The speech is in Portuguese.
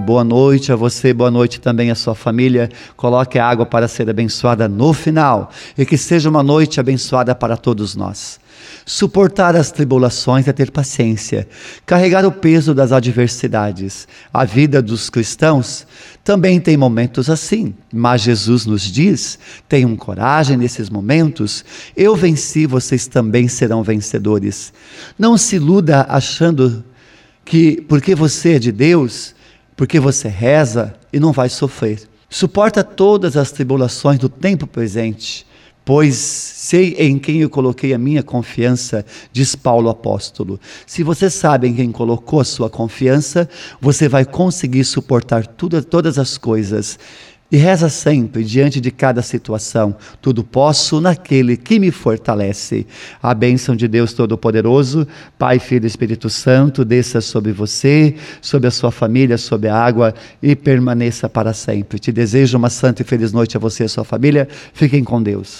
Boa noite a você, boa noite também à sua família. Coloque a água para ser abençoada no final e que seja uma noite abençoada para todos nós. Suportar as tribulações é ter paciência, carregar o peso das adversidades. A vida dos cristãos também tem momentos assim, mas Jesus nos diz: tenham coragem nesses momentos, eu venci, vocês também serão vencedores. Não se iluda achando que porque você é de Deus, porque você reza e não vai sofrer. Suporta todas as tribulações do tempo presente, pois sei em quem eu coloquei a minha confiança, diz Paulo apóstolo. Se você sabe em quem colocou a sua confiança, você vai conseguir suportar tudo, todas as coisas. E reza sempre, diante de cada situação: tudo posso naquele que me fortalece. A bênção de Deus Todo-Poderoso, Pai, Filho e Espírito Santo, desça sobre você, sobre a sua família, sobre a água e permaneça para sempre. Te desejo uma santa e feliz noite a você e a sua família. Fiquem com Deus.